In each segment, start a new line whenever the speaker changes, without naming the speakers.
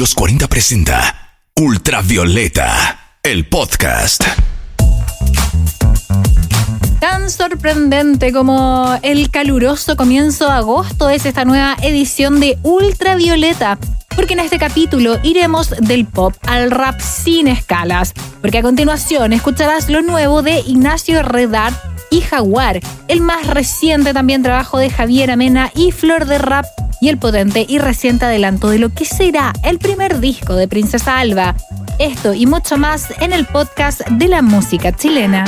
Los 40 presenta Ultravioleta, el podcast.
Tan sorprendente como el caluroso comienzo de agosto es esta nueva edición de Ultravioleta. Porque en este capítulo iremos del pop al rap sin escalas. Porque a continuación escucharás lo nuevo de Ignacio Redar y Jaguar, el más reciente también trabajo de Javier Amena y Flor de Rap y el potente y reciente adelanto de lo que será el primer disco de Princesa Alba. Esto y mucho más en el podcast de la música chilena.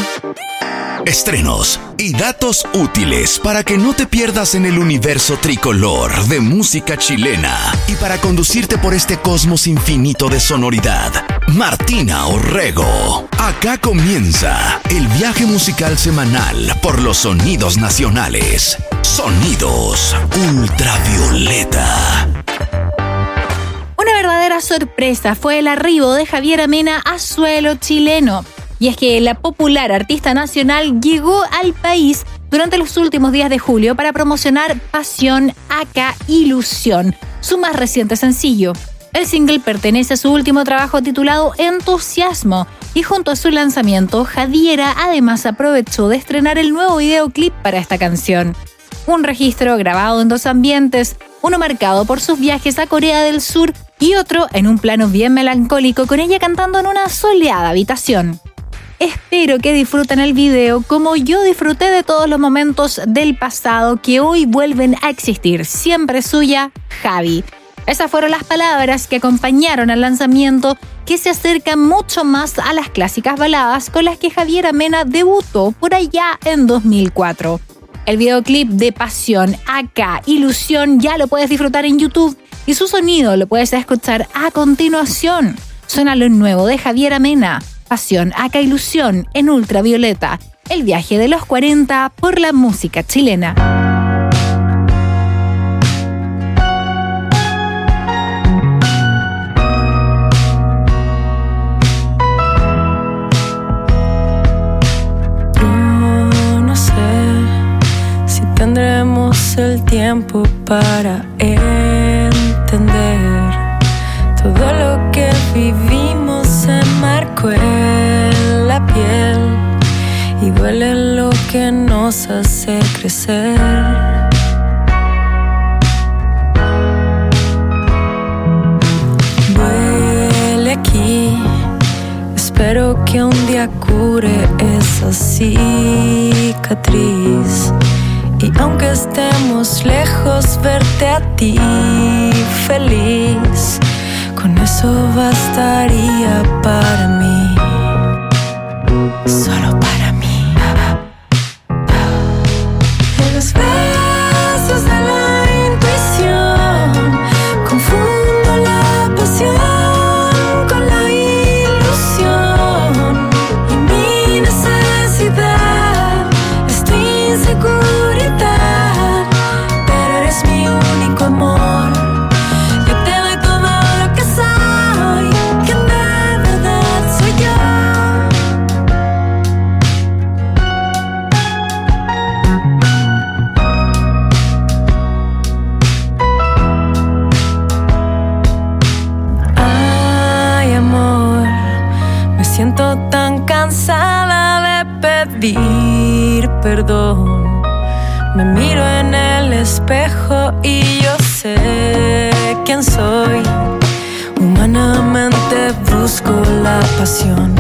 Estrenos y datos útiles para que no te pierdas en el universo tricolor de música chilena y para conducirte por este cosmos infinito de sonoridad. Martina Orrego. Acá comienza el viaje musical semanal por los sonidos nacionales. Sonidos ultravioleta.
Una verdadera sorpresa fue el arribo de Javier Amena a suelo chileno. Y es que la popular artista nacional llegó al país durante los últimos días de julio para promocionar Pasión Acá Ilusión, su más reciente sencillo. El single pertenece a su último trabajo titulado Entusiasmo y junto a su lanzamiento, Jadiera además aprovechó de estrenar el nuevo videoclip para esta canción. Un registro grabado en dos ambientes, uno marcado por sus viajes a Corea del Sur y otro en un plano bien melancólico con ella cantando en una soleada habitación. Espero que disfruten el video como yo disfruté de todos los momentos del pasado que hoy vuelven a existir. Siempre suya, Javi. Esas fueron las palabras que acompañaron al lanzamiento que se acercan mucho más a las clásicas baladas con las que Javier Amena debutó por allá en 2004. El videoclip de Pasión, acá, Ilusión, ya lo puedes disfrutar en YouTube y su sonido lo puedes escuchar a continuación. Suena lo nuevo de Javier Amena, Pasión, acá, Ilusión en Ultravioleta, el viaje de los 40 por la música chilena.
el tiempo para entender todo lo que vivimos se marcó en la piel y duele lo que nos hace crecer. Duele aquí, espero que un día cure esa cicatriz. Y aunque estemos lejos, verte a ti feliz, con eso bastaría para mí. Solo para mí. perdón. Me miro en el espejo y yo sé quién soy. Humanamente busco la pasión.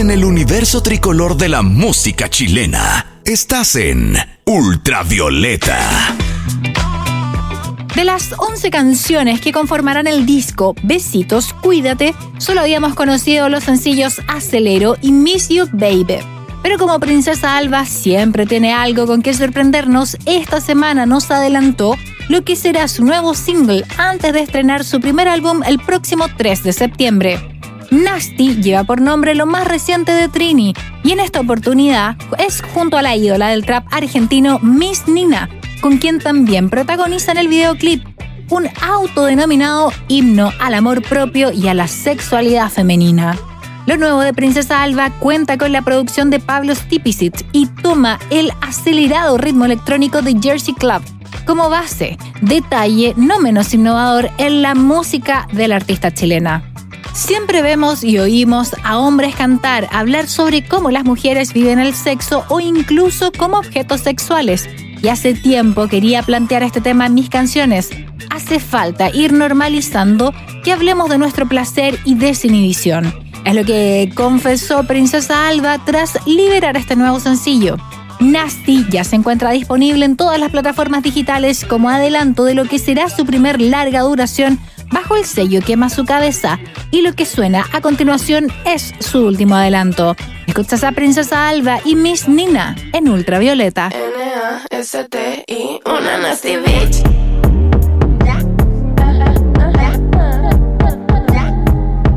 En el universo tricolor de la música chilena. Estás en Ultravioleta.
De las 11 canciones que conformarán el disco Besitos, Cuídate, solo habíamos conocido los sencillos Acelero y Miss You Baby. Pero como Princesa Alba siempre tiene algo con que sorprendernos, esta semana nos adelantó lo que será su nuevo single antes de estrenar su primer álbum el próximo 3 de septiembre. Nasty lleva por nombre lo más reciente de Trini y en esta oportunidad es junto a la ídola del trap argentino Miss Nina, con quien también protagoniza en el videoclip un autodenominado himno al amor propio y a la sexualidad femenina. Lo nuevo de Princesa Alba cuenta con la producción de Pablo Stipicic y toma el acelerado ritmo electrónico de Jersey Club como base, detalle no menos innovador en la música de la artista chilena. Siempre vemos y oímos a hombres cantar, hablar sobre cómo las mujeres viven el sexo o incluso como objetos sexuales. Y hace tiempo quería plantear este tema en mis canciones. Hace falta ir normalizando que hablemos de nuestro placer y desinhibición. Es lo que confesó Princesa Alba tras liberar este nuevo sencillo. Nasty ya se encuentra disponible en todas las plataformas digitales como adelanto de lo que será su primer larga duración bajo el sello Quema su cabeza y lo que suena a continuación es su último adelanto. Escuchas a Princesa Alba y Miss Nina en Ultravioleta.
N-A-S-T-I, una nasty bitch.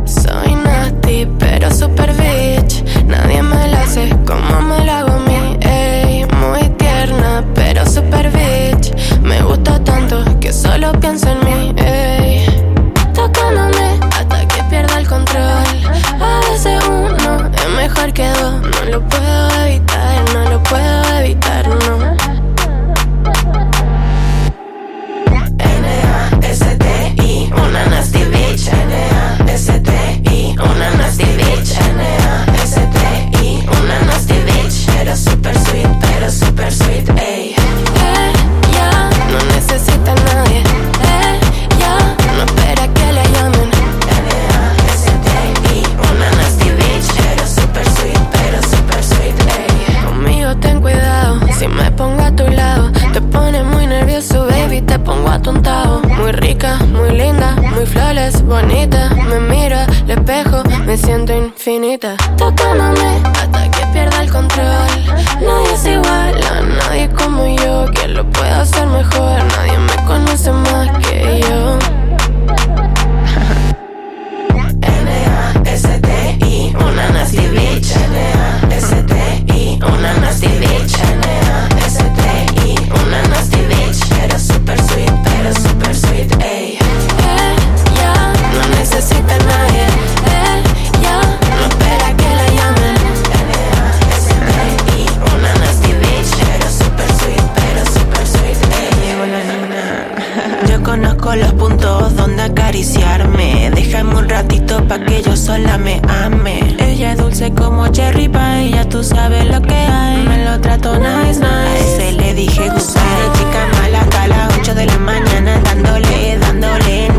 Soy nasty, pero super bitch. Nadie me la hace como me Tocándome hasta que pierda el control. Nadie es igual a nadie como yo. Quien lo puede hacer mejor, nadie me conoce más que yo. N-A-S-T-I, una nasty bitch. N-A-S-T-I, una nasty bitch. N-A-S-T-I, una nasty bitch. Pero super sweet, pero super sweet, ey.
Déjame un ratito pa' que yo sola me ame. Ella es dulce como cherry pie, ya tú sabes lo que hay. Me lo trato nice, nice. A ese le dije goodbye. Chica mala hasta las 8 de la mañana, dándole, dándole,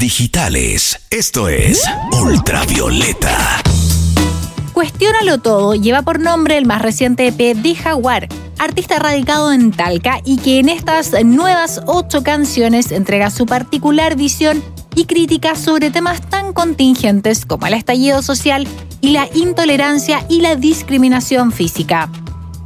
digitales. Esto es Ultravioleta.
Cuestiónalo todo lleva por nombre el más reciente EP de Jaguar, artista radicado en Talca y que en estas nuevas ocho canciones entrega su particular visión y crítica sobre temas tan contingentes como el estallido social y la intolerancia y la discriminación física.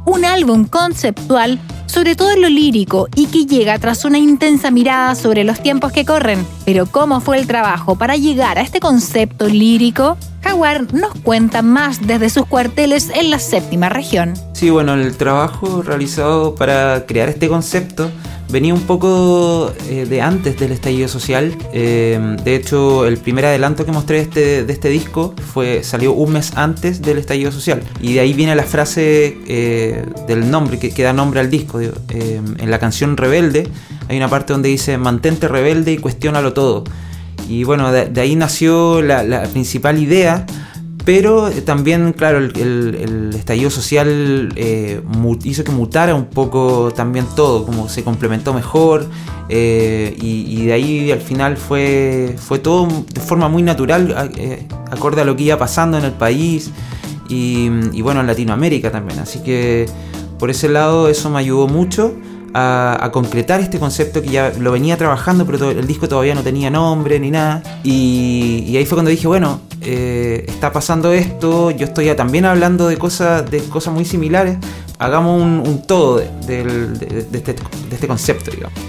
Un álbum conceptual sobre todo en lo lírico y que llega tras una intensa mirada sobre los tiempos que corren. Pero ¿cómo fue el trabajo para llegar a este concepto lírico? Jaguar nos cuenta más desde sus cuarteles en la séptima región.
Sí, bueno, el trabajo realizado para crear este concepto venía un poco eh, de antes del estallido social. Eh, de hecho, el primer adelanto que mostré este, de este disco fue, salió un mes antes del estallido social. Y de ahí viene la frase eh, del nombre, que, que, da nombre al disco. en la canción Rebelde hay una parte donde dice, mantente rebelde y cuestiónalo todo. Y bueno, de, de ahí nació la, principal idea pero también, claro, el, estallido social eh, hizo que mutara un poco también todo, como se complementó mejor eh, y, de ahí al final fue, fue todo de forma muy natural, eh, acorde a lo que iba pasando en el país y bueno, en Latinoamérica también. Así que por ese lado eso me ayudó mucho a, concretar este concepto que ya lo venía trabajando, pero el disco todavía no tenía nombre ni nada. Y, ahí fue cuando dije, bueno, eh, está pasando esto, yo estoy ya también hablando de cosas, de cosas muy similares, hagamos un, todo de, este, de este concepto, digamos.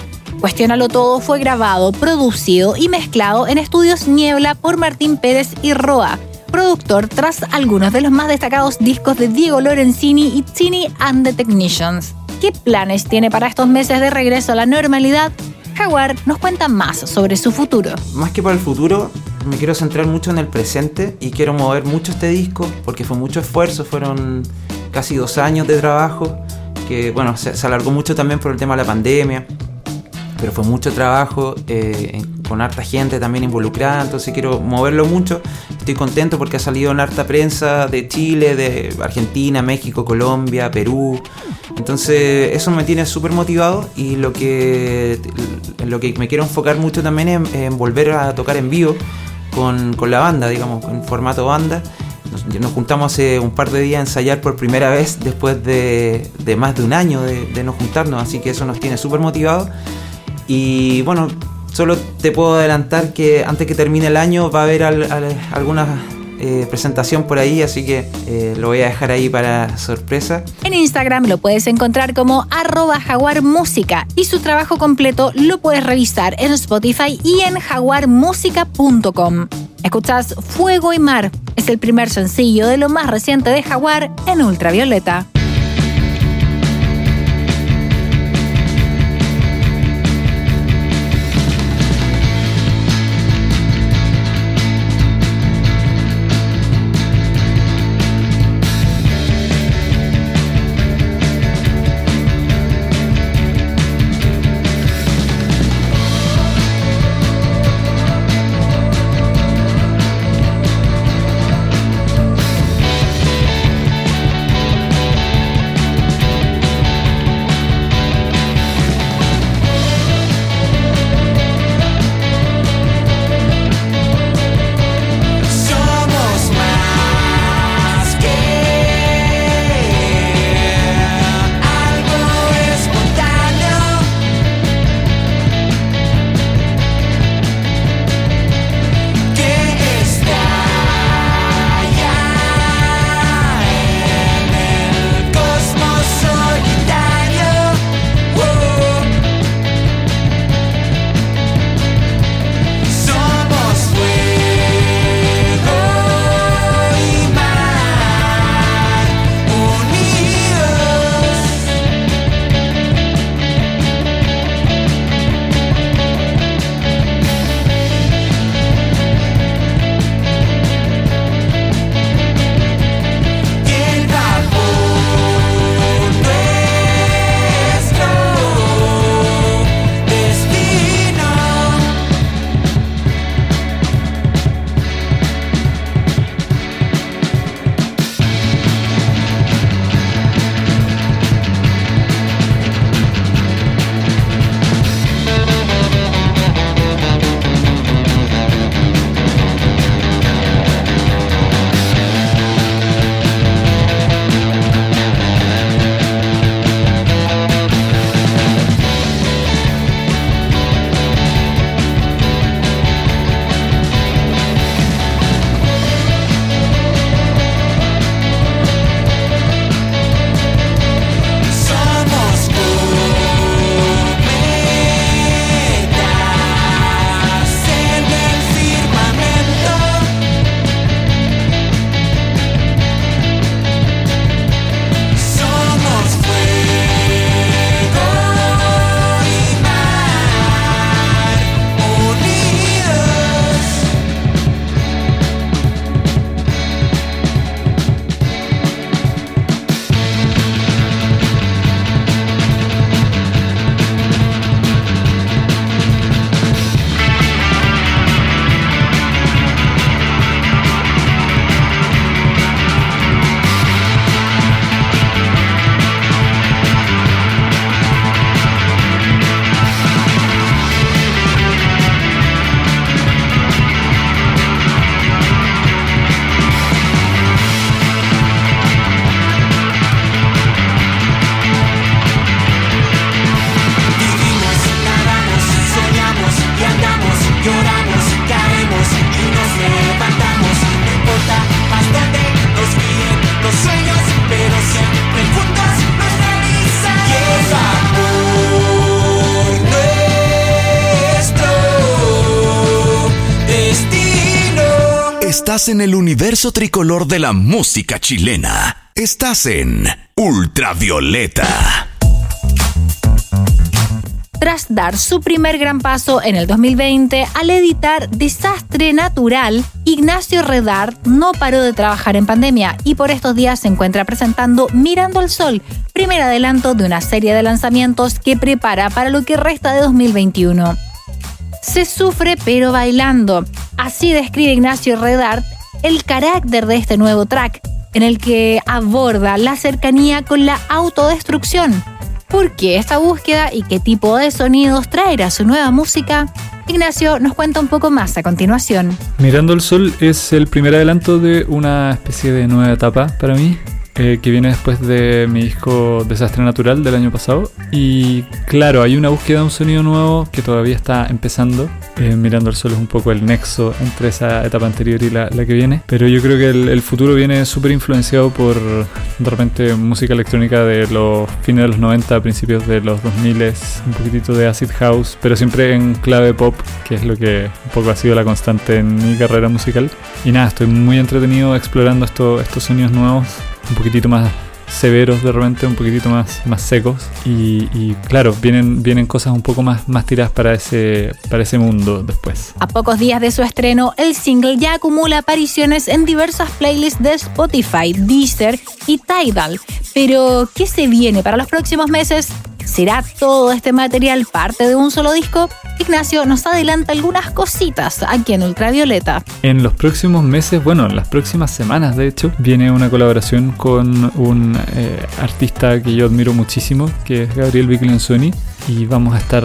Cuestiónalo Todo fue grabado, producido y mezclado en estudios Niebla por Martín Pérez y Roa, productor tras algunos de los más destacados discos de Diego Lorenzini y Tini and the Technicians. ¿Qué planes tiene para estos meses de regreso a la normalidad? Jaguar nos cuenta más sobre su futuro.
Más que para el futuro, me quiero centrar mucho en el presente y quiero mover mucho este disco porque fue mucho esfuerzo, fueron casi dos años de trabajo, que bueno, se, alargó mucho también por el tema de la pandemia, pero fue mucho trabajo eh, con harta gente también involucrada, entonces quiero moverlo mucho. Estoy contento porque ha salido en harta prensa de Chile, de Argentina, México, Colombia, Perú. Entonces eso me tiene súper motivado y lo que, lo que me quiero enfocar mucho también es en, volver a tocar en vivo con, con, la banda, digamos, en formato banda. Nos, nos, juntamos hace un par de días a ensayar por primera vez después de, de más de un año de, de no juntarnos, así que eso nos tiene súper motivados. Y bueno, solo te puedo adelantar que antes que termine el año va a haber alguna eh, presentación por ahí, así que eh, lo voy a dejar ahí para sorpresa.
En Instagram lo puedes encontrar como arroba jaguarmúsica y su trabajo completo lo puedes revisar en Spotify y en jaguarmusica.com. Escuchas Fuego y Mar, es el primer sencillo de lo más reciente de Jaguar en ultravioleta.
En el universo tricolor de la música chilena. Estás en Ultravioleta.
Tras dar su primer gran paso en el 2020 al editar Desastre Natural, Ignacio Redard no paró de trabajar en pandemia y por estos días se encuentra presentando Mirando al Sol, primer adelanto de una serie de lanzamientos que prepara para lo que resta de 2021. Se sufre pero bailando. Así describe Ignacio Redard el carácter de este nuevo track, en el que aborda la cercanía con la autodestrucción por qué esta búsqueda y qué tipo de sonidos traerá su nueva música, Ignacio nos cuenta un poco más a continuación.
Mirando el Sol es el primer adelanto de una especie de nueva etapa para mí. Eh, que viene después de mi disco Desastre Natural del año pasado. Y claro, hay una búsqueda de un sonido nuevo que todavía está empezando. Eh, Mirando el Sol es un poco el nexo entre esa etapa anterior y la, que viene. Pero yo creo que el, futuro viene súper influenciado por de repente música electrónica de los fines de los 90, principios de los 2000, un poquitito de acid house, pero siempre en clave pop, que es lo que un poco ha sido la constante en mi carrera musical. Y nada, estoy muy entretenido explorando estos sonidos nuevos un poquitito más severos de repente, un poquitito más, más secos y, claro, vienen, vienen cosas un poco más, más tiradas para ese, para ese mundo después.
A pocos días de su estreno, el single ya acumula apariciones en diversas playlists de Spotify, Deezer y Tidal. Pero, ¿qué se viene para los próximos meses? ¿Será todo este material parte de un solo disco? Ignacio nos adelanta algunas cositas aquí en Ultravioleta.
En los próximos meses, bueno, en las próximas semanas de hecho, viene una colaboración con un eh, artista que yo admiro muchísimo, que es Gabriel Biglianzoni y vamos a estar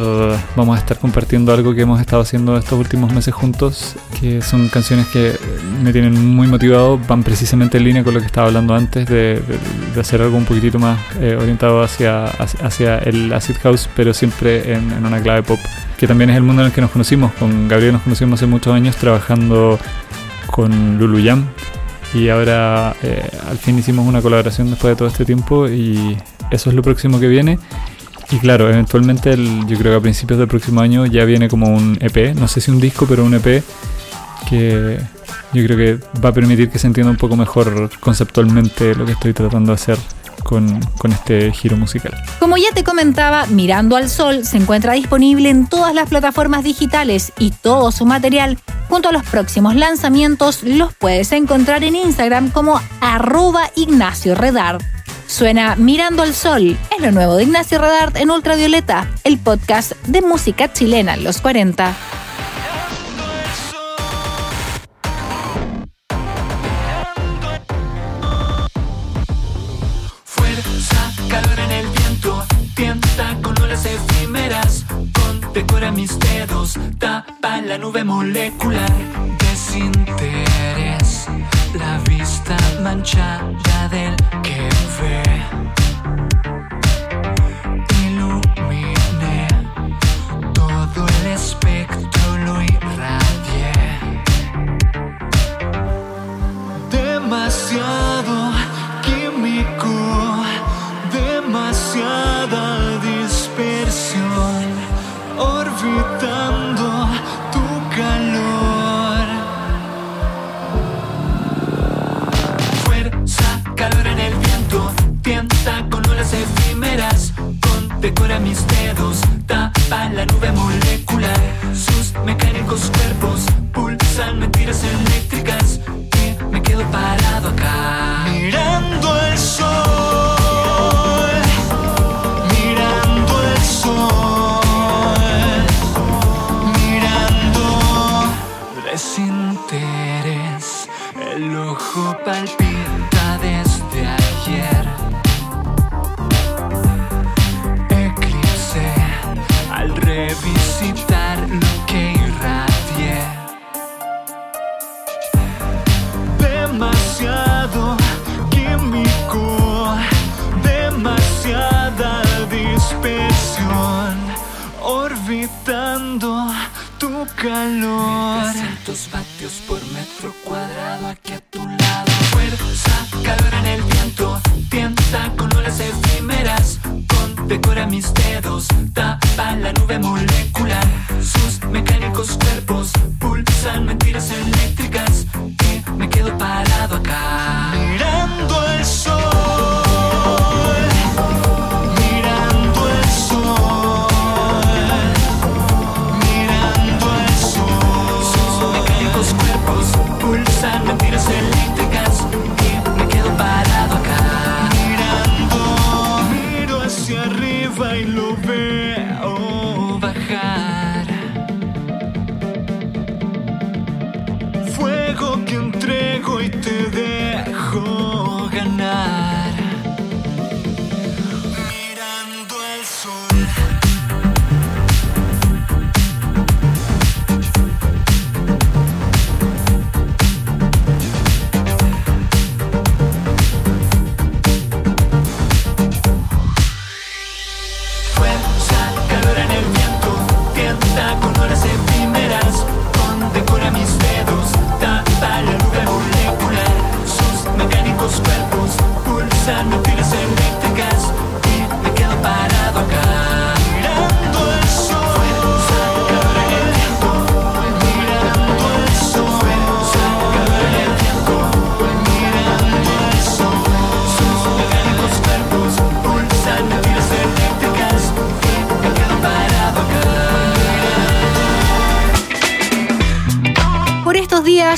vamos a estar compartiendo algo que hemos estado haciendo estos últimos meses juntos que son canciones que me tienen muy motivado van precisamente en línea con lo que estaba hablando antes de, hacer algo un poquitito más eh, orientado hacia, hacia el acid house pero siempre en, en, una clave pop que también es el mundo en el que nos conocimos. Con Gabriel nos conocimos hace muchos años trabajando con Lulu Jam y ahora eh, al fin hicimos una colaboración después de todo este tiempo y eso es lo próximo que viene. Y claro, eventualmente yo creo que a principios del próximo año ya viene como un EP, no sé si un disco, pero un EP que yo creo que va a permitir que se entienda un poco mejor conceptualmente lo que estoy tratando de hacer con, este giro musical.
Como ya te comentaba, Mirando al Sol se encuentra disponible en todas las plataformas digitales y todo su material, junto a los próximos lanzamientos, los puedes encontrar en Instagram como arroba Ignacio Redard. Suena Mirando al Sol, es lo nuevo de Ignacio Redart en Ultravioleta, el podcast de música chilena en los 40.
Mis dedos, tapa la nube molecular, desinterés, la vista manchada del que Ilumine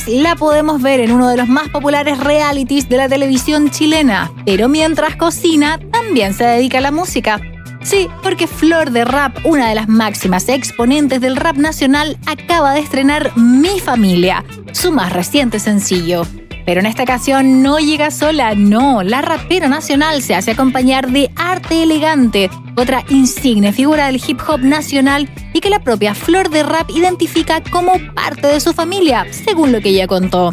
La
podemos ver en uno de los más populares realities de la televisión chilena, pero mientras cocina también se dedica a la música. Sí, porque Flor de Rap, una de las máximas exponentes del rap nacional, acaba de estrenar Mi Familia, su más reciente sencillo. Pero en esta ocasión no llega sola, no, la rapera nacional se hace acompañar de Arte Elegante, otra insigne figura del hip hop nacional y que la propia Flor de Rap identifica como parte de su familia, según lo que ella contó.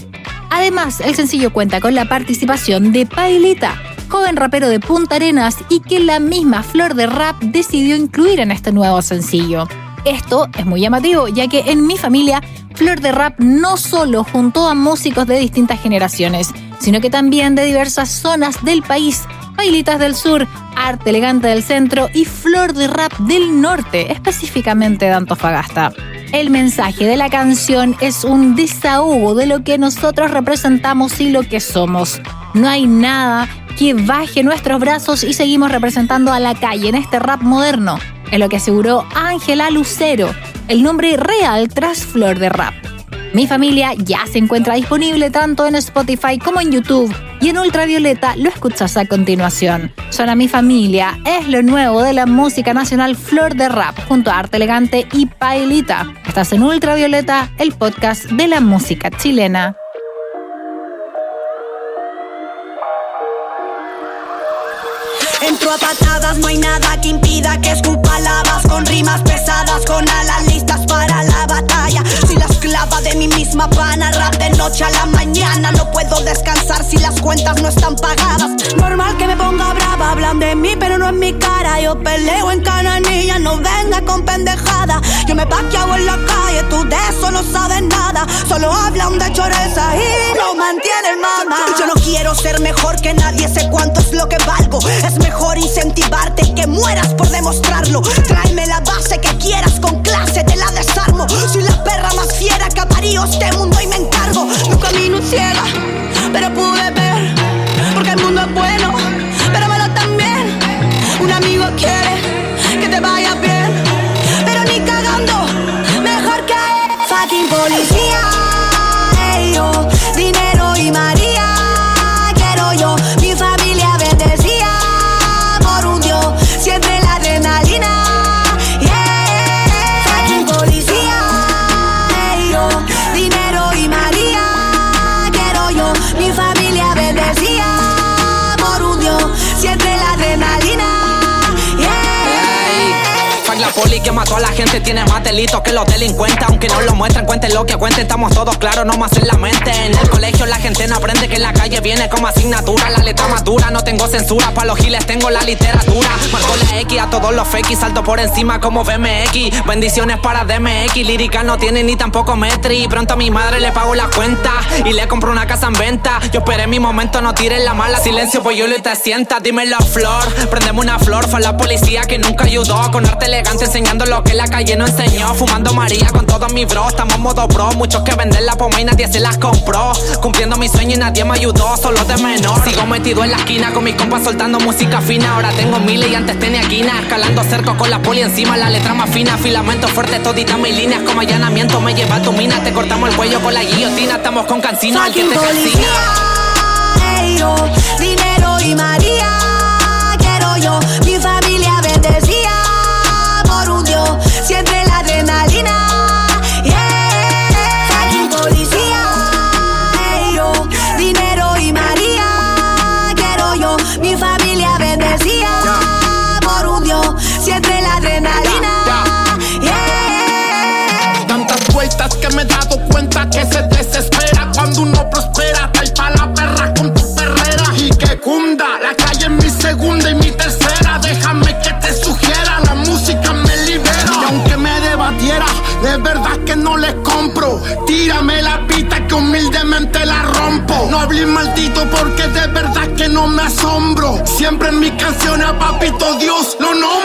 Además, el sencillo cuenta con la participación de Pailita, joven rapero de Punta Arenas y que la misma Flor de Rap decidió incluir en este nuevo sencillo. Esto es muy llamativo, ya que en mi familia, Flor de Rap no solo juntó a músicos de distintas generaciones, sino que también de diversas zonas del país, Bailitas del Sur, Arte Elegante del Centro y Flor de Rap del Norte, específicamente de Antofagasta. El mensaje de la canción es un desahogo de lo que nosotros representamos y lo que somos. No hay nada que baje nuestros brazos y seguimos representando a la calle en este rap moderno, es lo que aseguró Ángela Lucero, el nombre real tras Flor de Rap. Mi familia ya se encuentra disponible tanto en Spotify como en YouTube y en Ultravioleta lo escuchas a continuación. Suena Mi familia es lo nuevo de la música nacional Flor de Rap junto a Arte Elegante y Pailita. Estás en Ultravioleta, el podcast de la música chilena.
No hay nada que impida que escupa lavas con rimas pesadas, con alas listas para la batalla. Esclava de mí misma van a rap de noche a la mañana, no puedo descansar si las cuentas no están pagadas. Normal que me ponga brava, hablan de mí, pero no en mi cara. Yo peleo en cananilla, no venga con pendejada. Yo me paqueado en la calle, tú de eso no sabes nada. Solo hablan de choreza y no mantienen mamá. Yo no quiero ser mejor que nadie, sé cuánto es lo que valgo. Es mejor incentivarte que mueras por demostrarlo. Tráeme la base que quieras con clase, te la desarmo. Soy la perra más fiera que parido este mundo y me encargo. No camino ciega, pero
poli que mató a la gente tiene más delitos que los delincuentes. Aunque no lo muestran, cuenten lo que cuenten. Estamos todos claros, no más en la mente. En el colegio la gente no aprende que en la calle viene como asignatura. La letra más dura, no tengo censura. Pa' los giles tengo la literatura. Marco la X a todos los fake Salto por encima como BMX Bendiciones para DMX Lírica no tiene ni tampoco metri. Pronto a mi madre le pago la cuenta Y le compro una casa en venta. Yo esperé mi momento, no tiren la mala. Silencio, pues yo lo te sienta Dímelo, flor. Prendeme una flor Fue la policía que nunca ayudó. Con arte elegante enseñando lo que la calle no enseñó. Fumando María con todos mis bros. Estamos modo Muchos que venden la poma y nadie se las compró. Cumpliendo mi sueño y nadie me ayudó Solo de menor. Sigo metido en la esquina Con mis compas soltando música fina. Ahora tengo miles y antes tenía quina Escalando cercos con la poli encima La letra más fina. Filamento fuerte todita mis líneas Como allanamiento. Me lleva a tu mina Te cortamos el cuello con la guillotina. Estamos con cancino Al que
Fucking
te calcina.
dinero y María.
Vueltas que me he dado cuenta que se desespera cuando uno prospera. Tal pa' la perra con tu perrera y que cunda. La calle es mi segunda y mi tercera. Déjame que te sugiera, la música me libera. Y aunque me debatiera, de verdad que no les compro. Tírame la pita que humildemente la rompo. No hables maldito porque de verdad que no no me asombro. Siempre en mi canción a papito Dios lo nombro.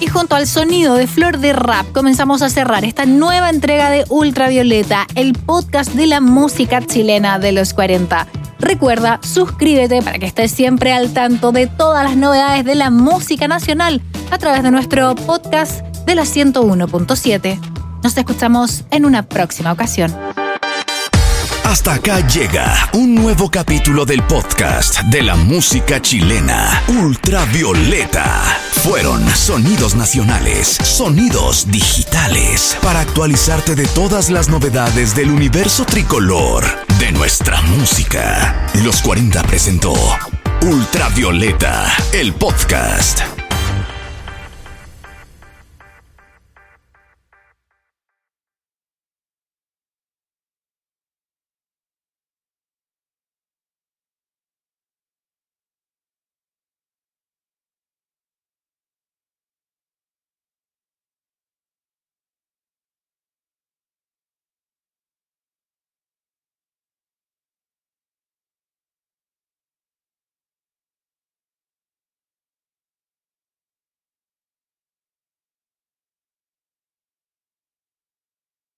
Y junto al sonido de Flor de Rap comenzamos a cerrar esta nueva entrega de Ultravioleta, el podcast de la música chilena de los 40. Recuerda, suscríbete para que estés siempre al tanto de todas las novedades de la música nacional a través de nuestro podcast de la 101.7. Nos escuchamos en una próxima ocasión.
Hasta acá llega un nuevo capítulo del podcast de la música chilena, Ultravioleta. Fueron sonidos nacionales, sonidos digitales, para actualizarte de todas las novedades del universo tricolor de nuestra música. Los 40 presentó Ultravioleta, el podcast.